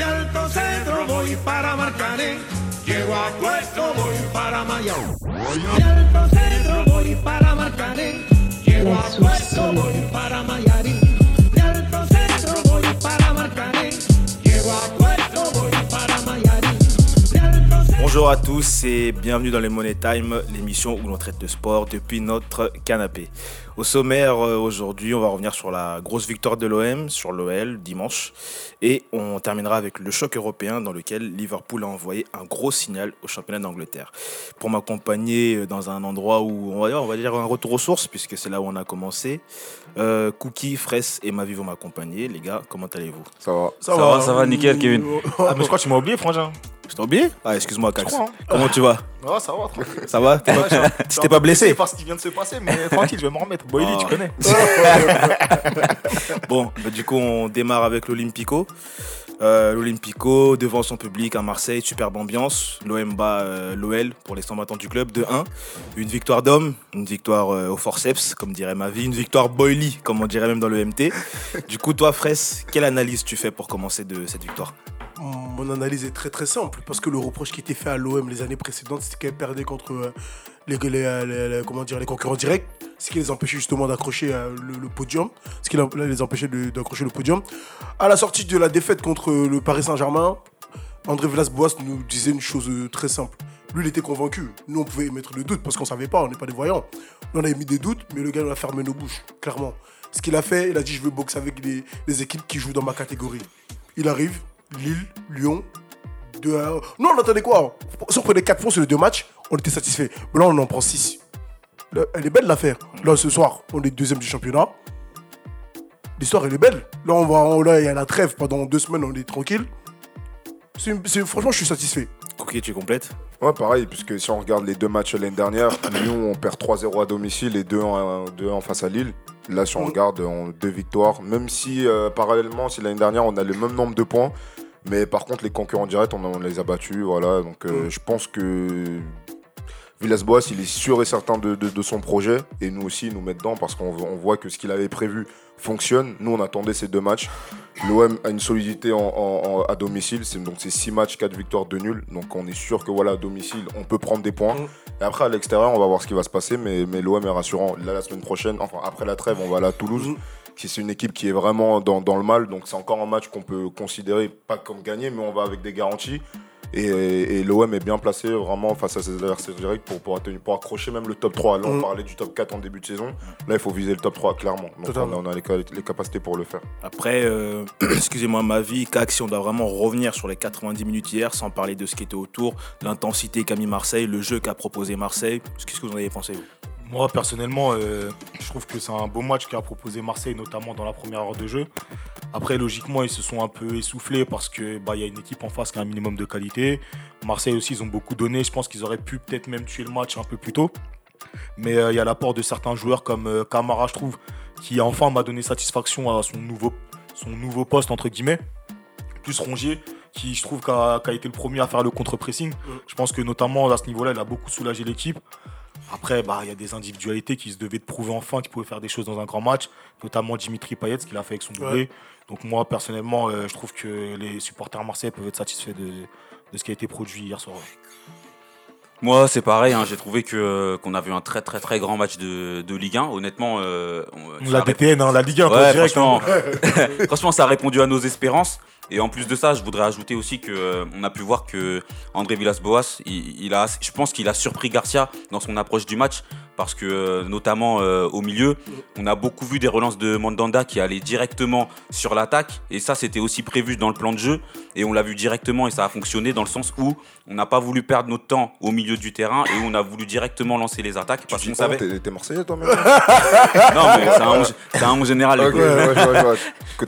De Alto Centro voy para Marcané. Llego a Puerto, voy para Mayao. De Alto Centro voy para Marcané. Llego a Puerto, voy para Mayarín. Bonjour à tous et bienvenue dans les Money Time, l'émission où l'on traite de sport depuis notre canapé. Au sommaire euh, aujourd'hui, on va revenir sur la grosse victoire de l'OM sur l'OL dimanche et on terminera avec le choc européen dans lequel Liverpool a envoyé un gros signal au championnat d'Angleterre. Pour m'accompagner euh, dans un endroit où on va dire, on va dire un retour aux sources puisque c'est là où on a commencé, euh, Cookie, Fraisse et Mavi vont m'accompagner. Les gars, comment allez-vous? Ça va. Ça, va, ça va, nickel, Kevin. Ah, mais je crois que tu m'as oublié, Frangin. Je t'ai oublié Ah, excuse-moi, Cax. crois, hein. Comment tu vas? Ah, ça va, tranquille. Ça va? T'es pas- t'es pas blessé? Je sais pas ce qui vient de se passer, mais tranquille, je vais me remettre. Boily, Ah. tu connais. Bon, bah, du coup, on démarre avec l'Olympico. Euh, L'Olympico devant son public à Marseille, superbe ambiance. L'OM bat euh, l'OL pour les 100 battants du club de 1. Une victoire d'homme, une victoire euh, au forceps, comme dirait ma vie, une victoire boily, comme on dirait même dans le MT. Du coup, toi, Fraisse, quelle analyse tu fais pour commencer de cette victoire? Mon analyse est très très simple parce que le reproche qui était fait à l'OM les années précédentes, c'était qu'elle perdait contre euh, les, concurrents directs, ce qui les empêchait justement d'accrocher euh, le, podium, ce qui les empêchait d'accrocher le podium. À la sortie de la défaite contre euh, le Paris Saint-Germain, André Villas-Boas nous disait une chose très simple. Lui, il était convaincu. Nous, on pouvait émettre le doute parce qu'on savait pas, on n'est pas des voyants. Nous, on avait mis des doutes, mais le gars, il a fermé nos bouches, clairement. Ce qu'il a fait, il a dit Je veux boxer avec les équipes qui jouent dans ma catégorie. Il arrive, Lille, Lyon, 2 à 1. Non, on attendait quoi Si on prenait 4 points sur les deux matchs, on était satisfait. Mais là, on en prend 6. Elle est belle l'affaire. Là, ce soir, on est deuxième du championnat. L'histoire, elle est belle. Là, on va, on- là, il y a la trêve. Pendant deux semaines, on est tranquille. C'est une- c'est- franchement, je suis satisfait. Cookie, tu complètes Ouais, pareil, puisque si on regarde les deux matchs l'année dernière, Lyon, on perd 3-0 à domicile et 2-1 2-1 face à Lille. Là, si on Mhm. regarde, on deux victoires. Même si, euh, parallèlement, si l'année dernière, on a le même nombre de points. Mais par contre, les concurrents directs, on, on les a battus. Voilà. Donc, euh, Mhm. je pense que Villas-Boas, il est sûr et certain de, de- de son projet. Et nous aussi, nous met dedans parce qu'on on voit que ce qu'il avait prévu fonctionne. Nous, on attendait ces deux matchs. L'OM a une solidité en, en- en- à domicile. C'est, donc, c'est 6 matchs, 4 victoires, 2 nuls. Donc, on est sûr que voilà, à domicile, on peut prendre des points. Mm. Et après, à l'extérieur, on va voir ce qui va se passer. Mais, mais l'OM est rassurant. Là, la semaine prochaine, enfin, après la trêve, on va aller à Toulouse. Qui C'est une équipe qui est vraiment dans, dans le mal. Donc, c'est encore un match qu'on peut considérer pas comme gagné, mais on va avec des garanties. Et, et l'OM est bien placé vraiment face à ses adversaires directs pour, pour, atteindre- pour accrocher même le top 3. Là, on Mm. parlait du top 4 en début de saison. Là, il faut viser le top 3, clairement. Donc, on a, Totalement. on a les, ca- les capacités pour le faire. Après, euh, excusez-moi ma vie, Cax, si on doit vraiment revenir sur les 90 minutes hier, sans parler de ce qui était autour, l'intensité qu'a mis Marseille, le jeu qu'a proposé Marseille, qu'est-ce que vous en avez pensé vous? Moi, personnellement, euh, je trouve que c'est un beau match qu'a proposé Marseille, notamment dans la première heure de jeu. Après, logiquement, ils se sont un peu essoufflés parce que bah, y a une équipe en face qui a un minimum de qualité. Marseille aussi, ils ont beaucoup donné. Je pense qu'ils auraient pu peut-être même tuer le match un peu plus tôt. Mais euh, il y a l'apport de certains joueurs comme euh, Camara, je trouve, qui enfin m'a donné satisfaction à son nouveau, son nouveau poste, entre guillemets. Plus Rongier, qui je trouve qu'a qu'a été le premier à faire le contre-pressing. Je pense que notamment à ce niveau-là, il a beaucoup soulagé l'équipe. Après, bah, il y a des individualités qui se devaient de prouver enfin qu'ils pouvaient faire des choses dans un grand match, notamment Dimitri Payet, ce qu'il a fait avec son doublé. Donc moi, personnellement, euh, je trouve que les supporters marseillais peuvent être satisfaits de, de ce qui a été produit hier soir. Moi, c'est pareil, hein, j'ai trouvé que qu'on a vu un très très très grand match de, de Ligue 1. Honnêtement, euh, on- La DTN, hein, la Ligue 1, toi, Ouais, direct, franchement, franchement, ça a répondu à nos espérances. Et en plus de ça, je voudrais ajouter aussi que euh, a pu voir que André Villas-Boas, je pense qu'il a surpris Garcia dans son approche du match parce que euh, notamment euh, au milieu, on a beaucoup vu des relances de Mandanda qui allaient directement sur l'attaque et ça c'était aussi prévu dans le plan de jeu et on l'a vu directement et ça a fonctionné dans le sens où on n'a pas voulu perdre notre temps au milieu du terrain et on a voulu directement lancer les attaques parce qu'on savait. T'es, t'es Marseillais, toi, même Non mais c'est un, onze- c'est un 11 général. Ouais, ouais, ouais,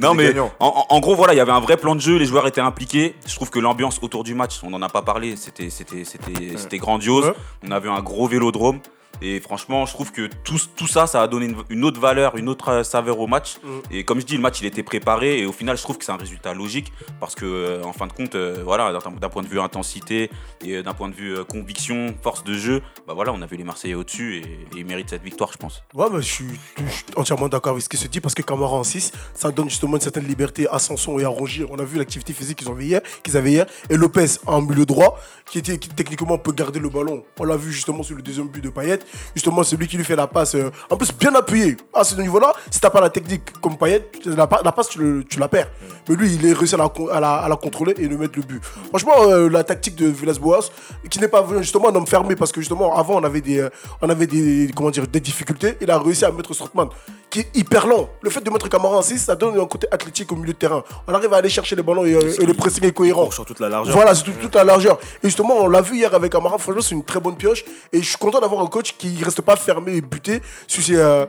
Non mais en, gros voilà, il y avait un vrai plan de jeu, les joueurs étaient impliqués. Je trouve que l'ambiance autour du match, on n'en a pas parlé, c'était c'était c'était c'était grandiose. On a vu un gros vélodrome Et franchement, je trouve que tout, tout ça, ça a donné une, une autre valeur, une autre euh, saveur au match. Mm. Et comme je dis, le match, il était préparé. Et au final, je trouve que c'est un résultat logique. Parce que, euh, en fin de compte, euh, voilà, d'un point de vue intensité et d'un point de vue euh, conviction, force de jeu, bah voilà, on a vu les Marseillais au-dessus et, et ils méritent cette victoire, je pense. Ouais, mais je suis, je suis entièrement d'accord avec ce qui se dit parce que Camara en 6, ça donne justement une certaine liberté à Sanson et à Rongier. On a vu l'activité physique qu'ils ont hier, qu'ils avaient hier. Et Lopez en milieu droit, qui, était, qui techniquement peut garder le ballon. On l'a vu justement sur le deuxième but de Payet. Justement, c'est lui qui lui fait la passe. euh, en plus, bien appuyé. À ce niveau-là, si t'as pas la technique comme Payet, la, pa- la passe, tu, le- tu la perds. Mais lui, il est réussi à la, con- à la- à la contrôler et de mettre le but. Franchement, euh, la tactique de Villas-Boas, qui n'est pas justement un homme fermé, parce que justement, avant, on avait des, euh, on avait des, comment dire, des difficultés. Il a réussi à mettre Strootman, qui est hyper lent. Le fait de mettre Camara en 6, ça donne un côté athlétique au milieu de terrain. On arrive à aller chercher les ballons et, et le pressing est cohérent. Sur toute la largeur. Voilà, c'est tout- toute la largeur. Et justement, on l'a vu hier avec Amara. Franchement, c'est une très bonne pioche. Et je suis content d'avoir un coach qui reste pas fermé et buté sur ses, euh,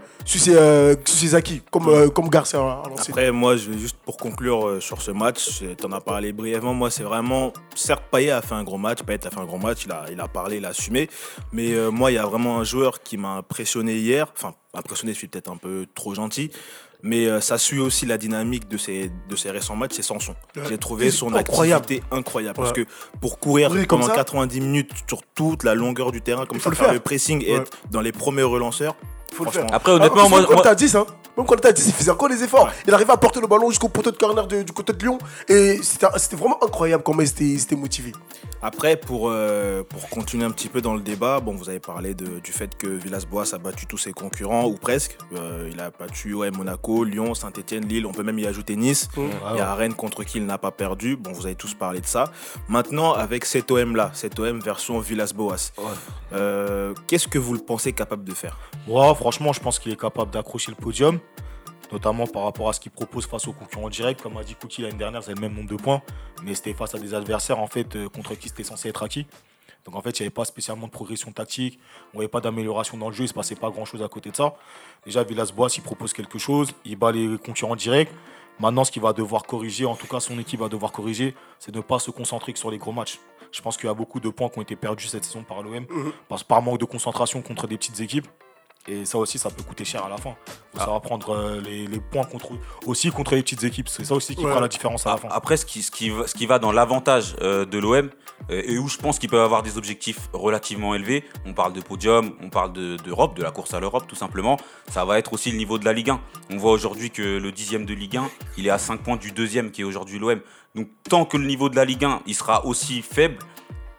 euh, sur ses acquis, comme, euh, comme Garcia à l'ancienne. Après, moi, je juste pour conclure sur ce match, tu en as parlé brièvement. Moi, c'est vraiment. Certes, Payet a fait un gros match. Payet a fait un gros match. Il a, il a parlé, il a assumé. Mais moi, il y a vraiment un joueur qui m'a impressionné hier. Enfin, impressionné, je suis peut-être un peu trop gentil. Mais euh, ça suit aussi la dynamique de ses, de ses récents matchs, c'est Sanson. Ouais. J'ai trouvé son incroyable. activité incroyable. Parce que pour courir comme pendant ça. 90 minutes sur toute la longueur du terrain, comme faut ça, le faire faire. le pressing et Ouais. être dans les premiers relanceurs, Faut le franchement, faire. Après, honnêtement, Ah, moi, même quand moi- t'as 10, hein. Même quand t'as 10, il faisait encore les efforts. Il arrivait à porter le ballon jusqu'au poteau de corner de- du côté de Lyon. Et c'était vraiment incroyable comment il s'était motivé. Après, pour, euh, pour continuer un petit peu dans le débat, bon, vous avez parlé de- du fait que Villas-Boas a battu tous ses concurrents, ou presque. Euh, il a battu ouais, Monaco, Lyon, Saint-Etienne, Lille, on peut même y ajouter Nice. Il y a Rennes contre qui il n'a pas perdu. Bon, vous avez tous parlé de ça. Maintenant, avec cet OM-là, cet OM version Villas-Boas, euh, qu'est-ce que vous le pensez capable de faire? Ouais, franchement, je pense qu'il est capable d'accrocher le podium, notamment par rapport à ce qu'il propose face aux concurrents directs. Comme a dit Cookie l'année dernière, c'est le même nombre de points, mais c'était face à des adversaires en fait euh, contre qui c'était censé être acquis. Donc en fait, il n'y avait pas spécialement de progression tactique, on n'avait pas d'amélioration dans le jeu, il ne se passait pas grand-chose à côté de ça. Déjà, Villas-Boas, il propose quelque chose, il bat les concurrents directs. Maintenant, ce qu'il va devoir corriger, en tout cas son équipe va devoir corriger, c'est de ne pas se concentrer que sur les gros matchs. Je pense qu'il y a beaucoup de points qui ont été perdus cette saison par l'OM, parce par manque de concentration contre des petites équipes. Et ça aussi, ça peut coûter cher à la fin. faut savoir prendre euh, les, les points contre, aussi contre les petites équipes. C'est ça aussi qui Ouais. fera la différence à la fin. Après, ce qui, ce qui, va- ce qui va dans l'avantage euh, de l'OM euh, et où je pense qu'ils peuvent avoir des objectifs relativement élevés, on parle de podium, on parle de- d'Europe, de, la course à l'Europe tout simplement, ça va être aussi le niveau de la Ligue 1. On voit aujourd'hui que le dixième de Ligue 1, il est à 5 points du deuxième qui est aujourd'hui l'OM. Donc tant que le niveau de la Ligue 1, il sera aussi faible,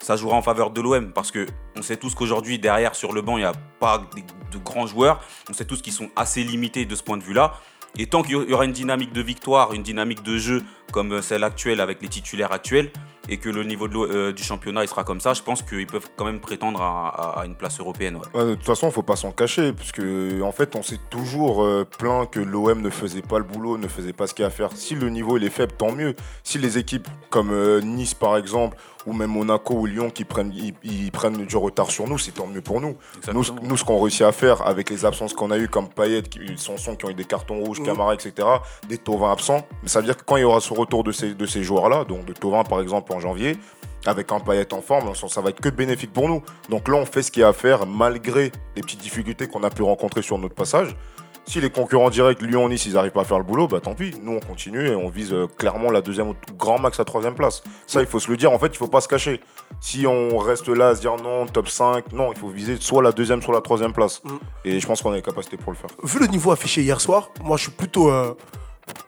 ça jouera en faveur de l'OM parce que on sait tous qu'aujourd'hui derrière sur le banc il n'y a pas de, de grands joueurs, on sait tous qu'ils sont assez limités de ce point de vue-là. Et tant qu'il y aura une dynamique de victoire, une dynamique de jeu comme celle actuelle avec les titulaires actuels, et que le niveau de euh, du championnat il sera comme ça, je pense qu'ils peuvent quand même prétendre à, à- à une place européenne. ouais. Ouais, de toute façon, faut pas s'en cacher, puisque en fait, on s'est toujours euh, plaint que l'OM ne faisait pas le boulot, ne faisait pas ce qu'il y a à faire. Si le niveau il est faible, tant mieux. Si les équipes comme euh, Nice par exemple, ou même Monaco ou Lyon qui prennent, ils, ils prennent du retard sur nous, c'est tant mieux pour nous. Nous, Exactement. nous, ce qu'on réussit à faire avec les absences qu'on a eues, comme Payet, qui, Sanson qui ont eu des cartons rouges, Mhm. Camara, etc., des Tovin absents, mais ça veut dire que quand il y aura ce retour de ces, de ces joueurs-là, donc de Tovin par exemple en janvier, avec un Payet en forme, ça ça va être que bénéfique pour nous. Donc là, on fait ce qu'il y a à faire malgré les petites difficultés qu'on a pu rencontrer sur notre passage. Si les concurrents directs, Lyon, Nice, ils n'arrivent pas à faire le boulot, bah tant pis. Nous, on continue et on vise euh, clairement la deuxième ou grand max la troisième place. Ça, il faut se le dire. En fait, il faut pas se cacher. Si on reste là à se dire non, top 5, non, il faut viser soit la deuxième, soit la troisième place. Mm. Et je pense qu'on a les capacités pour le faire. Vu le niveau affiché hier soir, moi je suis plutôt, euh,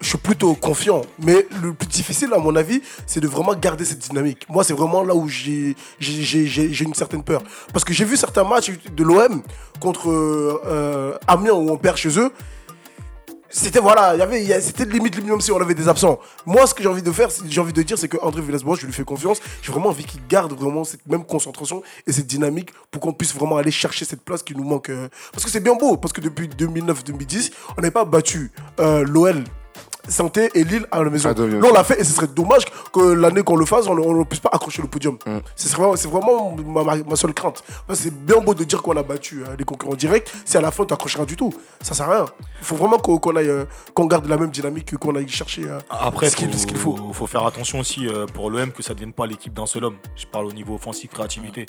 je suis plutôt confiant. Mais le plus difficile, à mon avis, c'est de vraiment garder cette dynamique. Moi, c'est vraiment là où j'ai une certaine peur. Parce que j'ai vu certains matchs de l'OM contre euh, euh, Amiens où on perd chez eux. C'était voilà, il y c'était limite limite même si on avait des absents. Moi, ce que j'ai envie de faire, j'ai envie de dire, c'est que André Villas-Boas, je lui fais confiance. J'ai vraiment envie qu'il garde vraiment cette même concentration et cette dynamique pour qu'on puisse vraiment aller chercher cette place qui nous manque. euh. Parce que c'est bien beau, parce que depuis 2009-2010, on n'avait pas battu l'OL Santé et Lille à la maison. Là, on l'a fait et ce serait dommage que l'année qu'on le fasse, on ne- puisse pas accrocher le podium. Mm. C'est vraiment, c'est vraiment ma, ma- ma seule crainte. C'est bien beau de dire qu'on a battu euh, les concurrents directs. Si à la fin, tu n'accroches rien du tout, ça sert à rien. Il faut vraiment qu'on qu'on aille, euh, qu'on garde la même dynamique, qu'on aille chercher euh, Après, ce qu'il faut, qu'il faut. faire attention aussi euh, pour l'OM que ça ne devienne pas l'équipe d'un seul homme. Je parle au niveau offensif, créativité.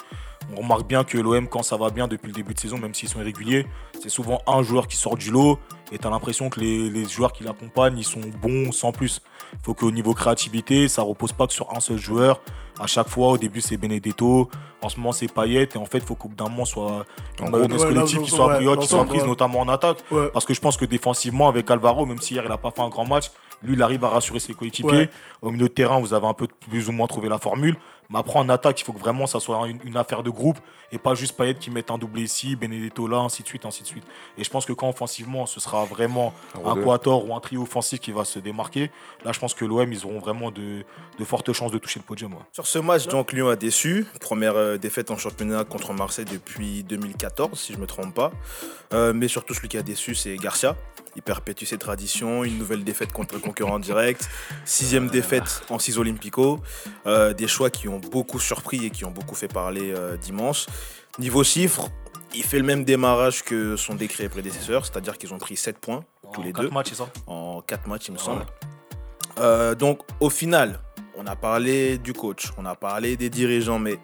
On remarque bien que l'OM, quand ça va bien depuis le début de saison, même s'ils sont irréguliers, c'est souvent un joueur qui sort du lot et tu as l'impression que les, les joueurs qui l'accompagnent, ils sont bons sans plus. Il faut qu'au niveau créativité, ça repose pas que sur un seul joueur. À chaque fois, au début, c'est Benedetto. En ce moment, c'est Payet. Et en fait, il faut qu'au bout d'un moment, soit une mayonnaise ouais, collective qui soit, ouais, qui soit prise, ouais. notamment en attaque. Parce que je pense que défensivement, avec Alvaro, même si hier il n'a pas fait un grand match, lui il arrive à rassurer ses coéquipiers. Au milieu de terrain, vous avez un peu plus ou moins trouvé la formule. Mais après, en attaque, il faut que vraiment ça soit une, une affaire de groupe et pas juste Payet qui mette un doublé ici, Benedetto là, ainsi de suite, ainsi de suite. Et je pense que quand offensivement, ce sera vraiment Un quator ou un trio offensif qui va se démarquer, là je pense que l'OM, ils auront vraiment de, de fortes chances de toucher le podium. ouais. Sur ce match, donc Lyon a déçu. Première euh, défaite en championnat contre Marseille depuis 2014, si je ne me trompe pas. Euh, mais surtout, celui qui a déçu, c'est Garcia. Il perpétue ses traditions. Une nouvelle défaite contre le concurrent direct. Sixième défaite en 6 Olympico. Euh, des choix qui ont beaucoup surpris et qui ont beaucoup fait parler euh, dimanche. Niveau chiffres, il fait le même démarrage que son décret prédécesseur, c'est-à-dire qu'ils ont pris 7 points tous En les deux matchs, en 4 matchs, il me Ouais. semble. Euh, donc, au final, on a parlé du coach, on a parlé des dirigeants, mais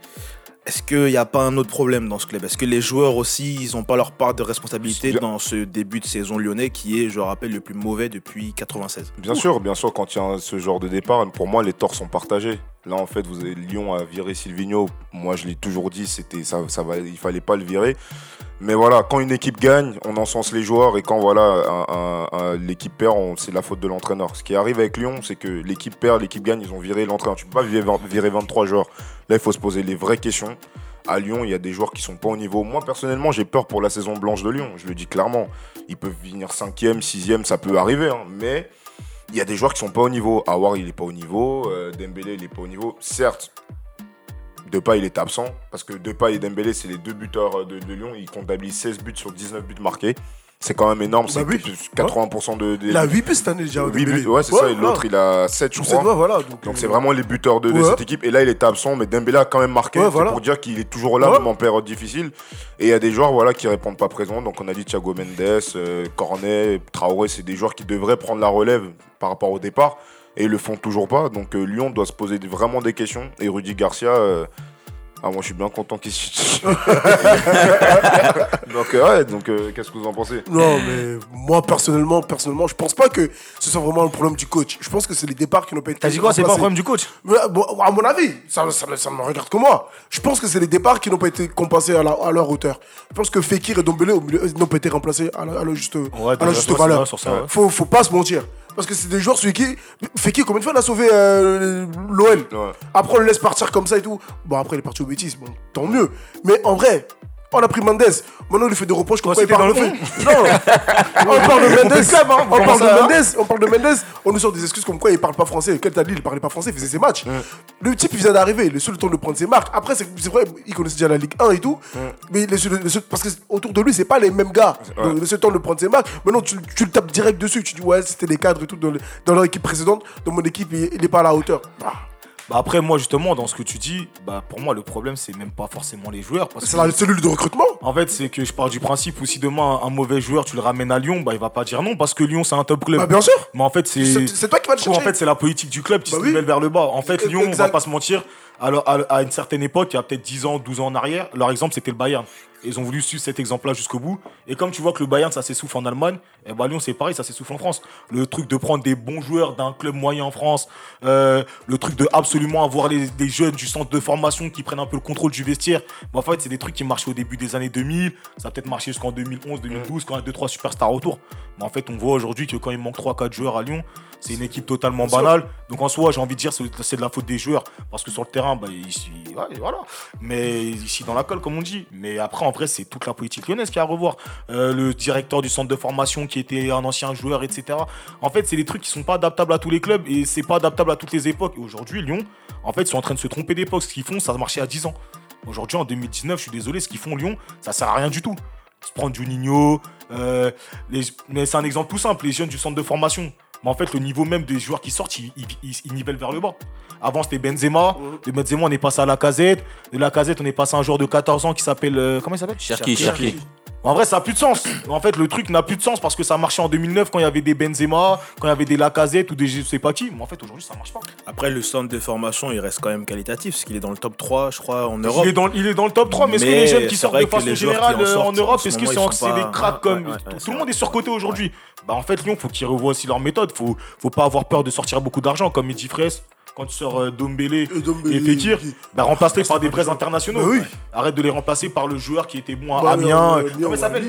est-ce qu'il n'y a pas un autre problème dans ce club? Est-ce que les joueurs aussi, ils n'ont pas leur part de responsabilité Bien- dans ce début de saison lyonnais qui est, je rappelle, le plus mauvais depuis 96 Bien sûr, bien sûr, quand il y a ce genre de départ, pour moi, les torts sont partagés. Là, en fait, vous avez Lyon a viré Silvino. Moi, je l'ai toujours dit, c'était ça, ça va, il fallait pas le virer. Mais voilà, quand une équipe gagne, on encense les joueurs et quand voilà, l'équipe perd, c'est la faute de l'entraîneur. Ce qui arrive avec Lyon, c'est que l'équipe perd, l'équipe gagne, ils ont viré l'entraîneur. Tu peux pas virer, virer 23 joueurs. Là, il faut se poser les vraies questions. À Lyon, il y a des joueurs qui sont pas au niveau. Moi, personnellement, j'ai peur pour la saison blanche de Lyon. Je le dis clairement. Ils peuvent finir 5e, 6e, ça peut arriver. hein. Mais il y a des joueurs qui sont pas au niveau. Awar, il est pas au niveau. euh, Dembélé, il est pas au niveau. Certes, Depay, il est absent. Parce que Depay et Dembélé, c'est les deux buteurs euh, de, de Lyon. Ils comptabilisent 16 buts sur 19 buts marqués. C'est quand même énorme. C'est Bah oui. plus 80% de. de Il a 8 buts cette année déjà. huit Dembélé. buts. Ouais, c'est ça. Et l'autre, il a 7, je crois. voilà. Donc, Donc euh, c'est vraiment les buteurs de, cette équipe. Et là, il est absent, mais Dembélé a quand même marqué. C'est voilà. pour dire qu'il est toujours là, même en période difficile. Et il y a des joueurs voilà, qui répondent pas présents. Donc on a dit Thiago Mendes, euh, Cornet, Traoré, c'est des joueurs qui devraient prendre la relève par rapport au départ. Et ils le font toujours pas. Donc euh, Lyon doit se poser vraiment des questions. Et Rudy Garcia... euh, ah, moi je suis bien content qu'il se. donc, euh, ouais, donc euh, qu'est-ce que vous en pensez? Non, mais moi personnellement, personnellement, je pense pas que ce soit vraiment le problème du coach. Je pense que c'est les départs qui n'ont pas été. T'as dit quoi C'est pas un remplacés. problème du coach? Mais, bon, à mon avis, ça, ça, ça ne me regarde que moi. Je pense que c'est les départs qui n'ont pas été compensés à, la- à leur hauteur. Je pense que Fekir et Dombele n'ont pas été remplacés à la, à la juste, à la déjà, juste toi, c'est valeur. sur ça, ouais. faut, faut pas se mentir. Parce que c'est des joueurs, celui qui. Fekir, combien de fois il a sauvé euh, Ouais. Après, on le laisse partir comme ça et tout. Bon, après, il est parti au bêtises. Bon, tant mieux. Mais en vrai. On a pris Mendes. Maintenant, on lui fait des reproches comme quoi il parle dans le Non On parle de Mendes. hein, on, parle de Mendes on parle de Mendes. On nous sort des excuses comme quoi il parle pas français. Quel t'as dit Il parlait pas français, il faisait ses matchs. Le type, il vient d'arriver. Le seul temps de prendre ses marques. Après, c'est vrai, il connaissait déjà la Ligue 1 et tout. Mais parce que autour de lui, c'est pas les mêmes gars. Le seul temps de prendre ses marques. Maintenant, tu, le tapes direct dessus. Tu dis, ouais, c'était les cadres et tout dans, le- dans leur équipe précédente. Dans mon équipe, il, il est pas à la hauteur. Ah, Bah après, moi, justement, dans ce que tu dis, bah pour moi, le problème, c'est même pas forcément les joueurs. Parce C'est la cellule de recrutement. en fait, c'est que je pars du principe où si demain un mauvais joueur, tu le ramènes à Lyon, bah il va pas dire non parce que Lyon, c'est un top club. Bah, bien sûr. Mais en fait, c'est. C'est toi qui vas le chercher. en fait, c'est la politique du club qui Bah se oui. vers le bas. En fait, E- Lyon, on va pas se mentir, alors, à, à une certaine époque, il y a peut-être 10 ans, 12 ans en arrière, leur exemple, c'était le Bayern. Ils ont voulu suivre cet exemple-là jusqu'au bout. Et comme tu vois que le Bayern, ça s'essouffle en Allemagne, et bah Lyon, c'est pareil, ça s'essouffle en France. Le truc de prendre des bons joueurs d'un club moyen en France, euh, le truc de absolument avoir les, des jeunes du centre de formation qui prennent un peu le contrôle du vestiaire. Bah, en fait, c'est des trucs qui marchaient au début des années 2000. Ça a peut-être marché jusqu'en 2011, 2012, quand il y a 2-3 superstars autour. Mais en fait, on voit aujourd'hui que quand il manque 3-4 joueurs à Lyon, c'est une équipe totalement banale. Donc en soi, j'ai envie de dire c'est de la faute des joueurs parce que sur le terrain, bah, ouais, voilà. Mais ici dans la colle, comme on dit. Mais après, en vrai, c'est toute la politique lyonnaise qui a à revoir. Euh, le directeur du centre de formation qui était un ancien joueur, etc. En fait, c'est des trucs qui sont pas adaptables à tous les clubs et c'est pas adaptable à toutes les époques. Et aujourd'hui, Lyon, en fait, ils sont en train de se tromper d'époque. Ce qu'ils font, ça a marché à 10 ans. Aujourd'hui, en 2019, je suis désolé, ce qu'ils font Lyon, ça sert à rien du tout. Se prendre Juninho, euh, mais c'est un exemple tout simple. Les jeunes du centre de formation, mais en fait, le niveau même des joueurs qui sortent, ils- ils nivellent vers le bas. Avant, c'était Benzema. De Benzema, on est passé à la casette. De la casette, on est passé à un joueur de 14 ans qui s'appelle. euh, comment il s'appelle? Cherki, Cherki. En vrai, ça n'a plus de sens. En fait, le truc n'a plus de sens parce que ça marchait en 2009 quand il y avait des Benzema, quand il y avait des Lacazette ou des je sais pas qui. Mais en fait, aujourd'hui, ça marche pas. Après, le centre de formation, il reste quand même qualitatif, parce qu'il est dans le top 3, je crois, en Europe. Il est, dans, il est dans le top 3, mais est-ce que Mais les jeunes qui c'est sortent vrai de que façon les joueurs générale en euh, en sortent, Europe, en ce est-ce que moment, c'est ils sont c'est des pas- cracks ouais, comme. ouais, ouais, tout c'est tout le monde est surcoté aujourd'hui. Bah, en fait, Lyon, faut qu'il revoie aussi leur méthode. Faut, faut pas avoir peur de sortir beaucoup d'argent, comme Mehdi Fraisse. Quand tu sors euh, Dombélé Et Fekir, bah, remplace-les Ah, par des vrais internationaux. Bah oui. Arrête de les remplacer par le joueur qui était bon à Bah, Amiens. euh, Comment il s'appelle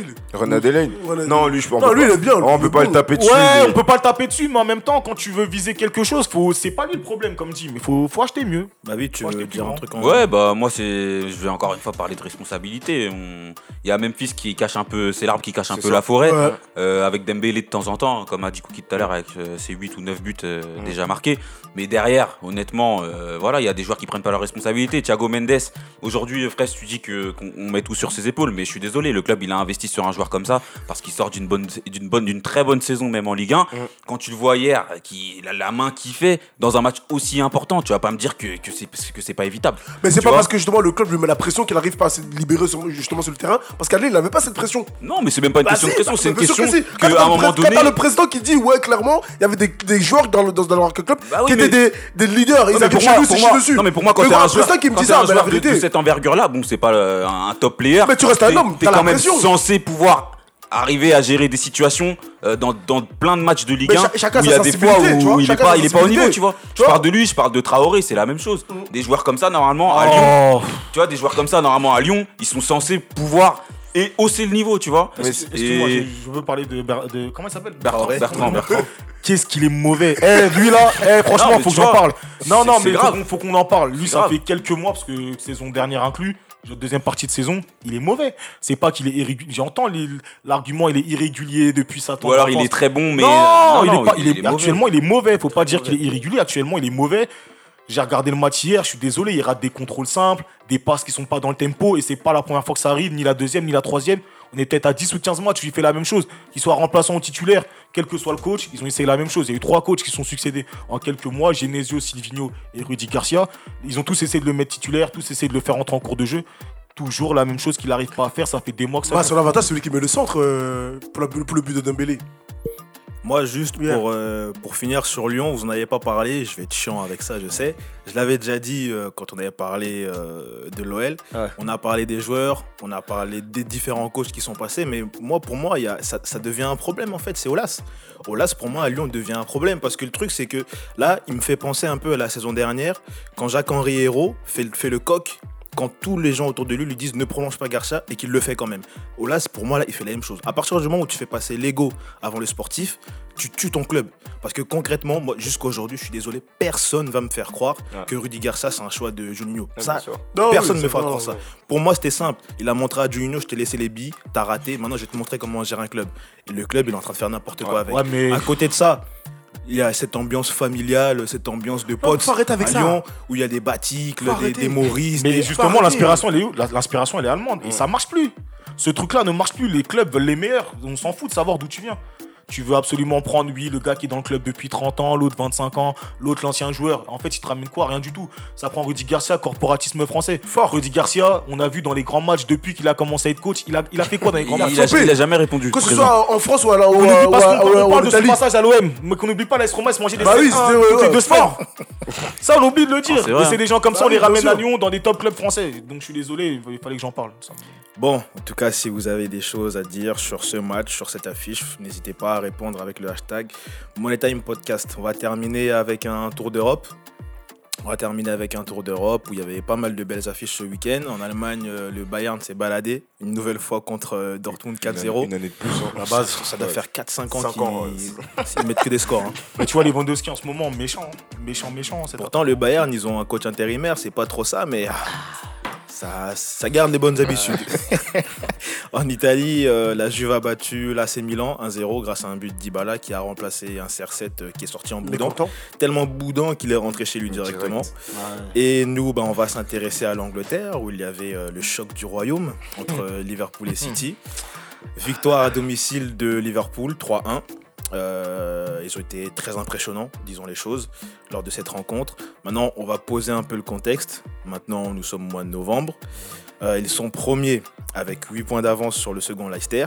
Adelaide René- Non, lui, je pense Non, lui, il est bien, lui, On peut pas le taper dessus. Ouais, mais- on peut pas le taper dessus, mais en même temps, quand tu veux viser quelque chose, faut... c'est pas lui le problème, comme dit, mais faut, faut acheter mieux. Bah oui, tu veux dire un truc en. Ouais, bah moi c'est, je vais encore une fois parler de responsabilité. On- Il y a Memphis qui cache un peu, c'est l'arbre qui cache un peu la forêt, euh, avec Dembélé de temps en temps, comme a dit Cookie tout à l'heure avec euh, ses 8 ou 9 buts euh, déjà marqués. Mais derrière, honnêtement, euh, voilà, il y a des joueurs qui prennent pas leurs responsabilités. Thiago Mendes, aujourd'hui, Fraisse, tu dis que qu'on on met tout sur ses épaules, mais je suis désolé, le club il a investi sur un joueur comme ça parce qu'il sort d'une bonne, d'une bonne, d'une très bonne saison même en Ligue 1. Mm. Quand tu le vois hier, qui la, la main qu'il fait dans un match aussi important, tu vas pas me dire que que c'est que c'est pas évitable. Mais c'est pas parce que justement le club lui met la pression qu'il arrive pas à se libérer sur- justement sur le terrain. Parce qu'à lui, il n'avait pas cette pression. Non, mais c'est même pas une Bah question si, de pression, bah, c'est une question que si. Qu'à un le moment pré- donné. Quand t'as le président qui dit, ouais, clairement, il y avait des, des joueurs dans, le, dans, dans leur club Bah oui, qui mais- étaient des, des leaders. Ils Non, mais avaient pour chez pour c'est dessus. non, mais pour moi, quand t'es un joueur, qui me dit ça, de, cette envergure-là, bon, c'est pas euh, un, top player. Mais tu restes un homme, T'es quand même censé pouvoir arriver à gérer des situations euh, dans, dans plein de matchs de Ligue Mais 1 cha- chacun où il y a des fois vois, où il est pas, sa il est pas au niveau, tu vois. Tu Je vois parle de lui, je parle de Traoré, c'est la même chose. Des joueurs comme ça, normalement, à Lyon, Oh, tu vois, des joueurs comme ça, normalement, à Lyon, ils sont censés pouvoir et hausser le niveau, tu vois. mais Et- excuse-moi, je, veux parler de, de- comment il s'appelle? Bertrand, Bertrand, Bertrand. Qu'est-ce qu'il est mauvais Eh, lui là, eh, franchement, Non, faut que j'en parle. Non, non, mais faut grave. qu'on- faut qu'on en parle. Lui, ça grave. fait quelques mois, parce que saison dernière inclus, deuxième partie de saison, il est mauvais. C'est pas qu'il est irrégulier. J'entends l'argument, il est irrégulier depuis sa Ou alors il est très bon, mais. non, il est pas, il est- mauvais. actuellement il est mauvais. Faut pas dire qu'il est irrégulier. Actuellement il est mauvais. J'ai regardé le match hier. Je suis désolé, il rate des contrôles simples, des passes qui sont pas dans le tempo et c'est pas la première fois que ça arrive, ni la deuxième, ni la troisième. On est peut-être à 10 ou 15 matchs il fait la même chose. Qu'il soit remplaçant ou titulaire, quel que soit le coach, ils ont essayé la même chose. Il y a eu trois coachs qui sont succédés en quelques mois Genesio, Silvino et Rudy Garcia. Ils ont tous essayé de le mettre titulaire, tous essayé de le faire entrer en cours de jeu. Toujours la même chose qu'il n'arrive pas à faire. Ça fait des mois que ça. Bah, son avantage, c'est lui qui met le centre euh, pour, la- pour le but de Dembélé. Moi, juste Yeah. pour, euh, pour finir sur Lyon, vous n'en avez pas parlé, je vais être chiant avec ça, je sais. Je l'avais déjà dit euh, quand on avait parlé euh, de l'OL. Ouais. On a parlé des joueurs, on a parlé des différents coachs qui sont passés, mais moi, pour moi, y a, ça, ça devient un problème en fait, c'est Olas. Olas, pour moi, à Lyon, devient un problème parce que le truc, c'est que là, il me fait penser un peu à la saison dernière, quand Jacques-Henri Hérault fait, fait le coq. Quand tous les gens autour de lui lui disent ne prolonge pas Garcia et qu'il le fait quand même. Olas, pour moi, là, il fait la même chose. À partir du moment où tu fais passer l'ego avant le sportif, tu tues ton club. Parce que concrètement, moi, jusqu'à aujourd'hui, je suis désolé, personne va me faire croire Ouais. que Rudy Garcia, c'est un choix de Juninho. Ça. Non, personne oui, ne me fera croire ça. Pour moi, c'était simple. Il a montré à Juninho, je t'ai laissé les billes, t'as raté, maintenant je vais te montrer comment gérer un club. Et le club, il est en train de faire n'importe quoi avec. Ouais, mais À côté de ça, il y a cette ambiance familiale, cette ambiance de potes avec à ça. Lyon, où il y a des baticles, des, des Maurice, Mais des... justement, l'inspiration, elle est où L'inspiration, elle est allemande. Et ça marche plus. Ce truc-là ne marche plus. Les clubs veulent les meilleurs. On s'en fout de savoir d'où tu viens. Tu veux absolument prendre, oui, le gars qui est dans le club depuis 30 ans, l'autre 25 ans, l'autre l'ancien joueur. En fait, il te ramène quoi? Rien du tout. Ça prend Rudy Garcia, corporatisme français. Fort. Rudy Garcia, on a vu dans les grands matchs depuis qu'il a commencé à être coach, il a, il a fait quoi dans les Il, grands matchs il a, Trompé. il a jamais répondu. Que ce présent. soit en France ou, à la, ou, On à- n'oublie ou pas à- ce qu'on ou à- on ou parle en de son passage à l'OM, mais qu'on n'oublie pas l'AS Roma, il se mangeait des Bah oui, 7-1, c'était- ouais, c'est semaines. Ça, on oublie de le dire. Ah, c'est vrai, Et c'est des gens comme ça, Bah on les ramène à. Lyon dans des top clubs français. Donc je suis désolé, il fallait que j'en parle. Ça Bon, en tout cas, si vous avez des choses à dire sur ce match, sur cette affiche, n'hésitez pas à répondre avec le hashtag MoneyTime Podcast. On va terminer avec un tour d'Europe. On va terminer avec un tour d'Europe où il y avait pas mal de belles affiches ce week-end. En Allemagne, euh, le Bayern s'est baladé une nouvelle fois contre euh, Dortmund Une année- 4-0. Une année de plus. hein. La base, ça doit Ouais. faire 4-5 ans qu'ils ouais. ils mettent que des scores. hein. Mais tu vois, les Lewandowski en ce moment, méchant, méchant, méchant. c'est Pourtant, le Bayern, ils ont un coach intérimaire, c'est pas trop ça, mais ah, ça, ça garde les bonnes habitudes. en Italie, euh, la Juve a battu l'AC Milan 1-0 grâce à un but d'Ibala qui a remplacé un CR7 euh, qui est sorti en content. Tellement boudin qu'il est rentré chez lui directement. Et nous, bah, on va s'intéresser à l'Angleterre où il y avait euh, le choc du royaume entre euh, Liverpool et City. Victoire à domicile de Liverpool 3-1. Euh, ils ont été très impressionnants, disons les choses, lors de cette rencontre. Maintenant, on va poser un peu le contexte. Maintenant, nous sommes au mois de novembre. Euh, ils sont premiers avec 8 points d'avance sur le second Leicester.